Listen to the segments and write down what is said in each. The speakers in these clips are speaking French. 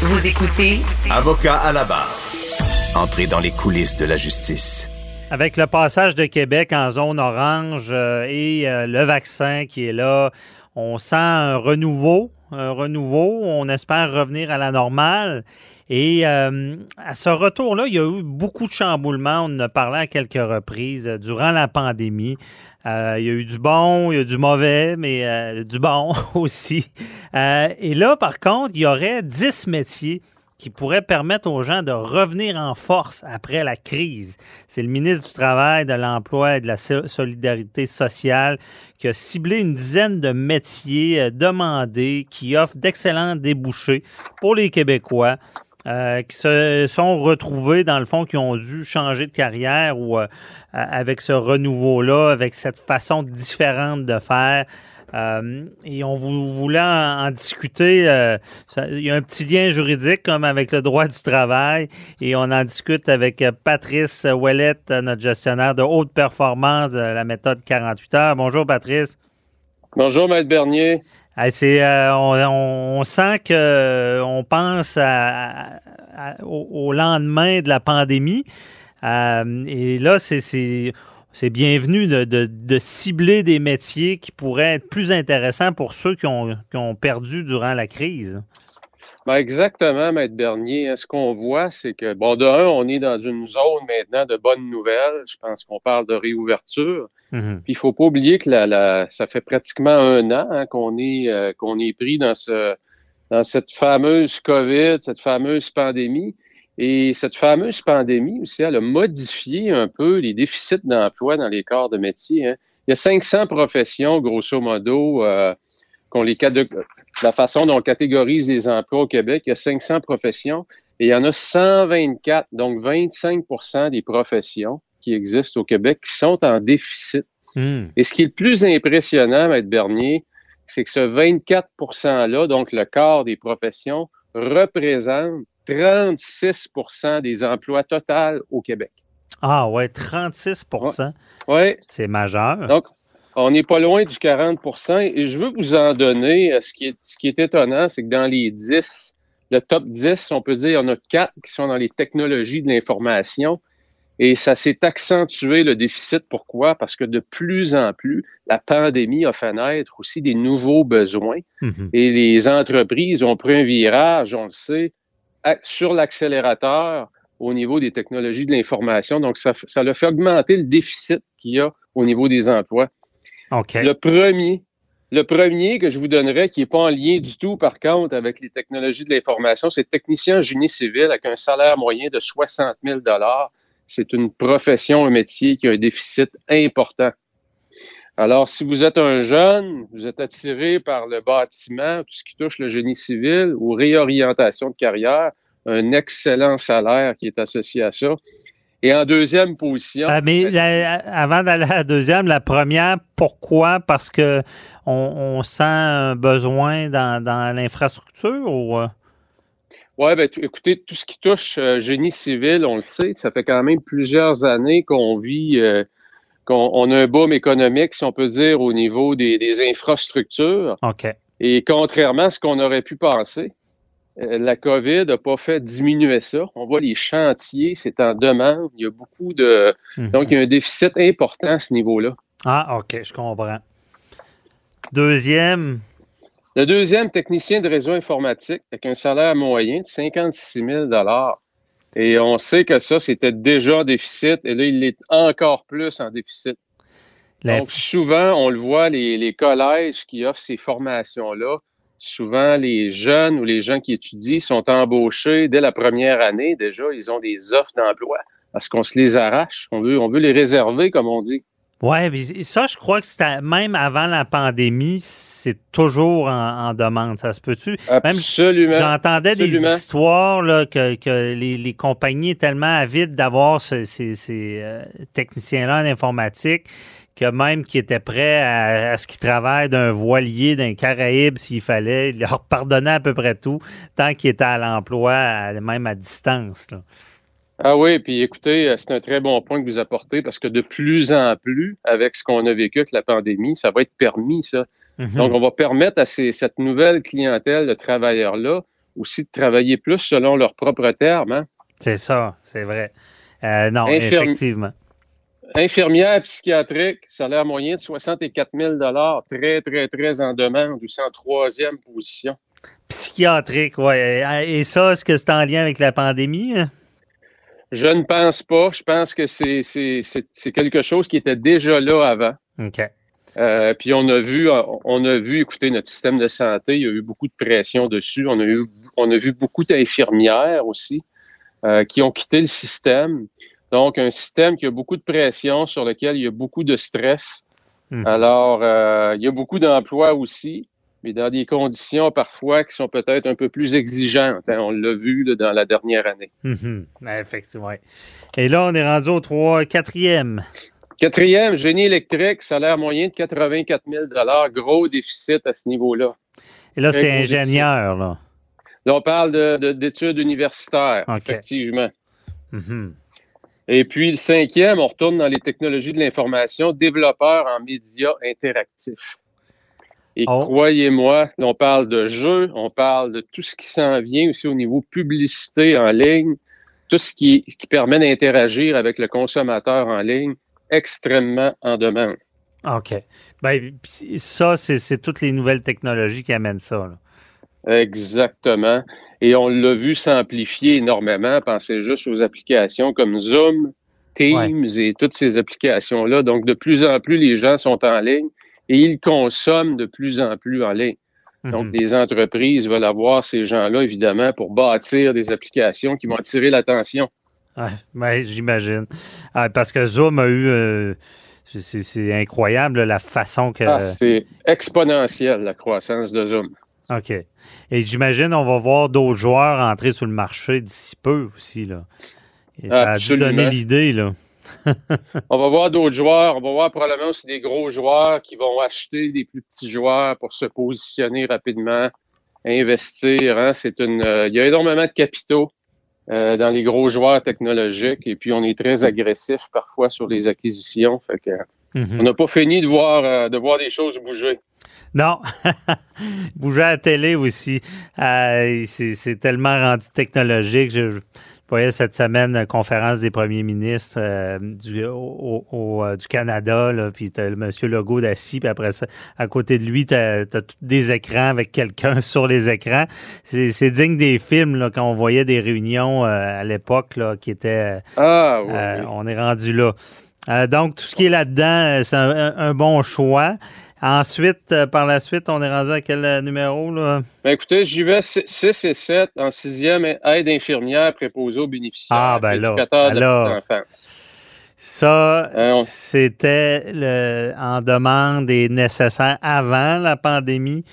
Vous écoutez Avocat à la barre. Entrez dans les coulisses de la justice. Avec le passage de Québec en zone orange euh, et euh, le vaccin qui est là, on sent un renouveau, un renouveau. On espère revenir à la normale. Et euh, à ce retour-là, il y a eu beaucoup de chamboulements. On en a parlé à quelques reprises euh, durant la pandémie. Euh, il y a eu du bon, il y a eu du mauvais, mais euh, du bon aussi. Euh, et là, par contre, il y aurait 10 métiers qui pourraient permettre aux gens de revenir en force après la crise. C'est le ministre du Travail, de l'Emploi et de la so- Solidarité sociale qui a ciblé une dizaine de métiers euh, demandés qui offrent d'excellents débouchés pour les Québécois. Euh, qui se sont retrouvés, dans le fond, qui ont dû changer de carrière ou euh, avec ce renouveau-là, avec cette façon différente de faire. Euh, et on vou- voulait en, discuter. il y a un petit lien juridique comme avec le droit du travail et on en discute avec Patrice Ouellette, notre gestionnaire de haute performance de la méthode 48 heures. Bonjour Patrice. Bonjour, Maître Bernier. Hey, c'est, euh, on, sent que euh, on pense au, lendemain de la pandémie. Euh, et là, c'est, bienvenu de, de- de cibler des métiers qui pourraient être plus intéressants pour ceux qui ont, qui ont perdu durant la crise. Ben exactement, Maître Bernier. Ce qu'on voit, c'est que, bon, de un, on est dans une zone maintenant de bonnes nouvelles. Je pense qu'on parle de réouverture. Mhm. Puis il faut pas oublier que la, la- ça fait pratiquement un an hein, qu'on est euh, qu'on est pris dans ce dans cette fameuse COVID, cette fameuse pandémie. Et cette fameuse pandémie aussi, elle a modifié un peu les déficits d'emploi dans les corps de métier. hein. Il y a 500 professions, grosso modo, euh, qu'on les la façon dont on catégorise les emplois au Québec. Il y a 500 professions et il y en a 124, donc 25% des professions qui existent au Québec qui sont en déficit. Mhm. Et ce qui est le plus impressionnant, Maître Bernier, c'est que ce 24 %-là, donc le quart des professions, représente 36% des emplois totaux au Québec. Ah ouais, 36% Oui, c'est majeur. donc on n'est pas loin du 40% et je veux vous en donner. euh, Ce qui est, ce qui est étonnant, c'est que dans les 10, le top 10, on peut dire, en a quatre qui sont dans les technologies de l'information. Et ça s'est accentué le déficit. Pourquoi? Parce que de plus en plus, la pandémie a fait naître aussi des nouveaux besoins. Mhm. Et les entreprises ont pris un virage, on le sait, sur l'accélérateur au niveau des technologies de l'information. Donc, ça, ça a fait augmenter le déficit qu'il y a au niveau des emplois. Le premier, le premier que je vous donnerais, qui n'est pas en lien du tout, par contre, avec les technologies de l'information, c'est technicien en génie civil avec un salaire moyen de 60 000 C'est une profession, un métier qui a un déficit important. Alors, si vous êtes un jeune, vous êtes attiré par le bâtiment, tout ce qui touche le génie civil ou réorientation de carrière, un excellent salaire qui est associé à ça. Et en deuxième position, Ah, mais la- avant d'aller à la deuxième, la première, pourquoi? Parce que on, on sent un besoin dans, dans l'infrastructure ou... euh? Oui, ben, écoutez, tout ce qui touche euh, génie civil, on le sait, ça fait quand même plusieurs années qu'on vit, euh, qu'on on a un boom économique, si on peut dire, au niveau des, des infrastructures. OK. Et contrairement à ce qu'on aurait pu penser, euh, la COVID n'a pas fait diminuer ça. On voit les chantiers, c'est en demande. Il y a beaucoup de. Mhm. Donc, il y a un déficit important à ce niveau-là. Ah, OK, je comprends. Deuxième, Le deuxième, technicien de réseau informatique, avec un salaire moyen de 56 000 Et on sait que ça, c'était déjà en déficit, et là, il est encore plus en déficit. la- Donc, souvent, on le voit, les, les collèges qui offrent ces formations-là, souvent, les jeunes ou les gens qui étudient sont embauchés dès la première année. Déjà, ils ont des offres d'emploi parce qu'on se les arrache. On veut, on veut les réserver, comme on dit. Oui, ça, je crois que c'était même avant la pandémie, c'est toujours en, demande. Ça se peut-tu? Absolument. J'entendais des histoires là, que, que les, les, compagnies tellement avides d'avoir ces, ces, euh, techniciens-là en informatique que même qui étaient prêts à, ce qu'ils travaillent d'un voilier, d'un Caraïbe s'il fallait, ils leur pardonnaient à peu près tout tant qu'ils étaient à l'emploi, même à distance. Là. Ah oui, puis écoutez, euh, c'est un très bon point que vous apportez parce que de plus en plus, avec ce qu'on a vécu avec la pandémie, ça va être permis, ça. Mhm. Donc, on va permettre à cette nouvelle clientèle de travailleurs-là aussi de travailler plus selon leurs propres termes. Hein? C'est ça, c'est vrai. Euh, non, effectivement. Infirmière psychiatrique, salaire moyen de 64 000 très, très, très en demande, aussi en troisième position. Psychiatrique, oui. Et ça, est-ce que c'est en lien avec la pandémie? Hein? Je ne pense pas. Je pense que c'est quelque chose qui était déjà là avant. OK. Euh, puis on a vu, on a vu, écoutez, notre système de santé, il y a eu beaucoup de pression dessus. On a eu, on a vu beaucoup d'infirmières aussi euh, qui ont quitté le système. Donc, un système qui a beaucoup de pression, sur lequel il y a beaucoup de stress. Hmm. Alors, euh, il y a beaucoup d'emplois aussi mais dans des conditions parfois qui sont peut-être un peu plus exigeantes. Hein. on l'a vu dans la dernière année. Mhm. Effectivement. Et là, on est rendu au 3, quatrième. Quatrième, génie électrique, salaire moyen de 84 000 gros déficit à ce niveau-là. Et là, c'est ingénieur, là. Là, on parle d'études universitaires, effectivement. Mhm. Et puis, le cinquième, on retourne dans les technologies de l'information, développeur en médias interactifs. Et oh. croyez-moi, on parle de jeux, on parle de tout ce qui s'en vient aussi au niveau publicité en ligne, tout ce qui, permet d'interagir avec le consommateur en ligne, extrêmement en demande. OK. Ben, ça, c'est toutes les nouvelles technologies qui amènent ça. Exactement. Et on l'a vu s'amplifier énormément. Pensez juste aux applications comme Zoom, Teams et toutes ces applications-là. Donc, de plus en plus, les gens sont en ligne et ils consomment de plus en plus en ligne. Donc, mhm. les entreprises veulent avoir ces gens-là, évidemment, pour bâtir des applications qui vont attirer l'attention. Oui, j'imagine. Ah, parce que Zoom a eu. Euh, c'est incroyable la façon que. Ah, c'est exponentiel, la croissance de Zoom. OK. Et j'imagine on va voir d'autres joueurs entrer sur le marché d'ici peu aussi. Là. ça a dû donner l'idée, là. on va voir d'autres joueurs. On va voir probablement aussi des gros joueurs qui vont acheter des plus petits joueurs pour se positionner rapidement, investir. Hein. C'est une, euh, il y a énormément de capitaux euh, dans les gros joueurs technologiques et puis on est très agressif parfois sur les acquisitions. Fait que, mhm. On n'a pas fini de voir, euh, de voir des choses bouger. Non, bouger à la télé aussi. c'est tellement rendu technologique. Je, je voyais cette semaine une conférence des premiers ministres euh, du, au, euh, du Canada, là, puis tu as le monsieur Legault d'assis, puis après ça, à côté de lui, tu as, des écrans avec quelqu'un sur les écrans. C'est digne des films, là, quand on voyait des réunions euh, à l'époque, là, qui étaient... ah, oui, On est rendu là. Donc, tout ce qui est là-dedans, c'est un, bon choix. Ensuite, euh, par la suite, on est rendu à quel euh, numéro? Là? Ben écoutez, j'y vais 6 et 7 en sixième, aide infirmière préposée aux bénéficiaires. Ah, ben là, alors, Ça, euh, c'était en demande et nécessaire avant la pandémie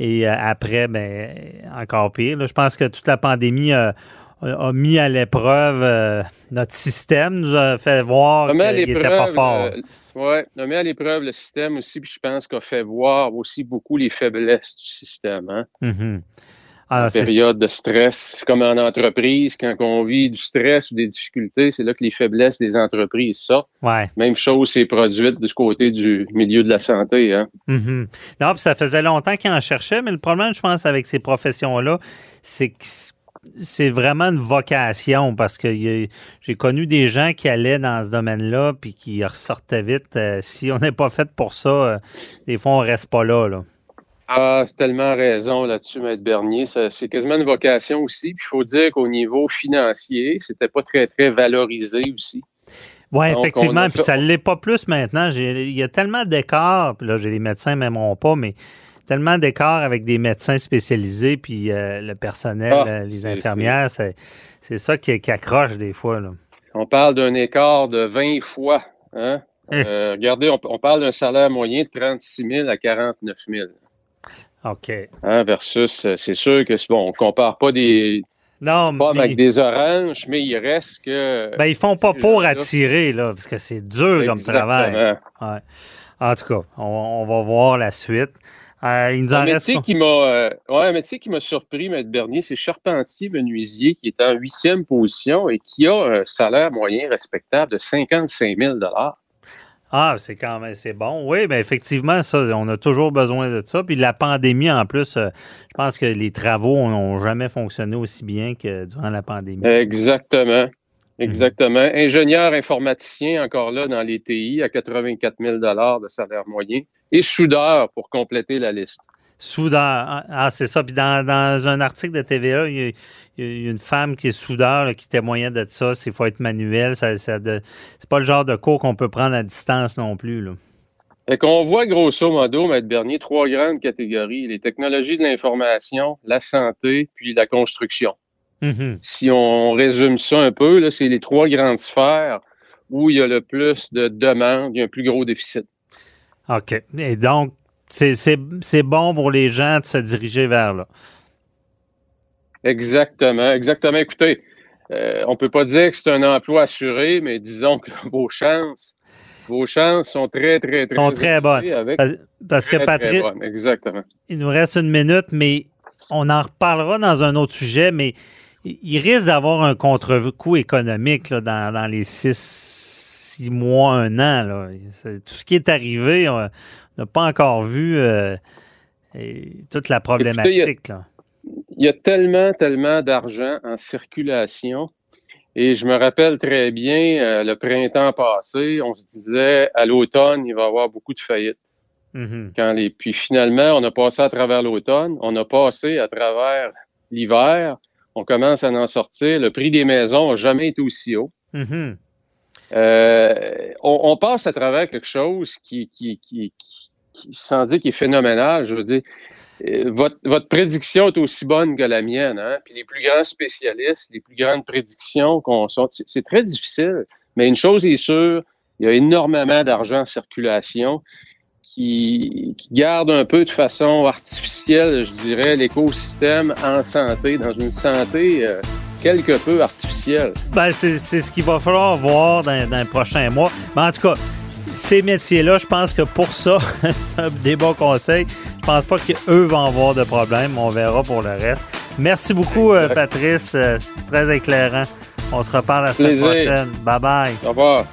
et après, ben, encore pire. Je pense que toute la pandémie a, mis à l'épreuve euh, notre système, nous a fait voir qu'il n'était pas fort. Euh, oui, mis à l'épreuve le système aussi, puis je pense qu'on fait voir aussi beaucoup les faiblesses du système. Hein? Mm-hmm. en période de stress, comme en entreprise, quand on vit du stress ou des difficultés, c'est là que les faiblesses des entreprises sortent. Ouais. Même chose s'est produite ce côté du milieu de la santé. Hein? Mm-hmm. Non, puis ça faisait longtemps qu'ils en cherchaient, mais le problème, je pense, avec ces professions-là, c'est que c'est vraiment une vocation parce que j'ai connu des gens qui allaient dans ce domaine-là puis qui ressortaient vite. Euh, si on n'est pas fait pour ça, euh, des fois, on reste pas là. là. Ah, c'est tellement raison là-dessus, Maître Bernier. C'est quasiment une vocation aussi. Puis il faut dire qu'au niveau financier, c'était pas très, très valorisé aussi. Oui, effectivement. Puis ça ne l'est pas plus maintenant. Il y a tellement d'écarts. Puis là, j'ai les médecins m'aimeront pas, mais tellement d'écarts avec des médecins spécialisés, puis euh, le personnel, ah, euh, les infirmières, c'est ça qui, accroche des fois. On parle d'un écart de 20 fois. Hein? Euh, regardez, on, on parle d'un salaire moyen de 36 000 à 49 000. OK. Hein, versus, c'est sûr que, c'est- bon, on compare pas des Non, mais avec des oranges, mais il reste que... ben, ils font pas pour attirer, là, parce que c'est dur comme travail. Ouais. En tout cas, on, on va voir la suite. Euh, il nous en Un reste. métier qui m'a euh, ouais, un métier qui m'a surpris, Maître Bernier, c'est charpentier menuisier qui est en huitième position et qui a un salaire moyen respectable de 55 000 Ah, c'est quand même c'est bon. Oui, bien effectivement, ça, on a toujours besoin de ça. Puis la pandémie, en plus, euh, je pense que les travaux n'ont jamais fonctionné aussi bien que durant la pandémie. Exactement. Exactement. Ingénieur informaticien, encore là, dans les TI, à 84 000 de salaire moyen. Et soudeur, pour compléter la liste. Soudeur. Ah, ah, c'est ça. Puis dans, dans un article de TVA, il y a, il y a une femme qui est soudeur là, qui témoignait de ça. Il faut être manuel. Ça, ça de- c'est pas le genre de cours qu'on peut prendre à distance non plus. Là. Fait qu'on voit grosso modo, Maître Bernier, trois grandes catégories. Les technologies de l'information, la santé, puis la construction. Mhm. si on résume ça un peu, c'est les trois grandes sphères où il y a le plus de demandes, il y a un plus gros déficit. OK. Et donc, c'est- bon pour les gens de se diriger vers là. Exactement, exactement. Écoutez, euh, on peut pas dire que c'est un emploi assuré, mais disons que vos chances, vos chances sont très, très, très, Sont très bonnes. Avec Parce, parce que très, Patrick. Exactement. il nous reste une minute, mais on en reparlera dans un autre sujet, mais il risque d'avoir un contre-coup économique là, dans, dans les six, six mois, un an. Là. Tout ce qui est arrivé, on n'a pas encore vu euh, toute la problématique. Il y a tellement, tellement d'argent en circulation. Et je me rappelle très bien, euh, le printemps passé, on se disait, à l'automne, il va y avoir beaucoup de faillites. Quand les puis finalement on a passé à travers l'automne, on a passé à travers l'hiver, on commence à en sortir. Le prix des maisons n'a jamais été aussi haut. Mhm. Euh, on, on passe à travers quelque chose qui, qui, qui, qui, qui- sans dire qui est phénoménal, je veux dire. euh, Votre, votre prédiction est aussi bonne que la mienne, hein? Puis les plus grands spécialistes, les plus grandes prédictions qu'on sort, c'est très difficile. Mais une chose est sûre, il y a énormément d'argent en circulation qui, qui garde un peu de façon artificielle, je dirais, l'écosystème en santé, dans une santé euh, quelque peu artificielle. Ben, c'est c'est ce qu'il va falloir voir dans, dans les prochains mois. Mais en tout cas, ces métiers-là, je pense que pour ça, c'est un des bons conseils. Je pense pas qu'eux vont avoir de problème. On verra pour le reste. Merci beaucoup, euh. Patrice. Euh, très éclairant. On se reparle la semaine Plaisir. prochaine. Bye bye. Au revoir.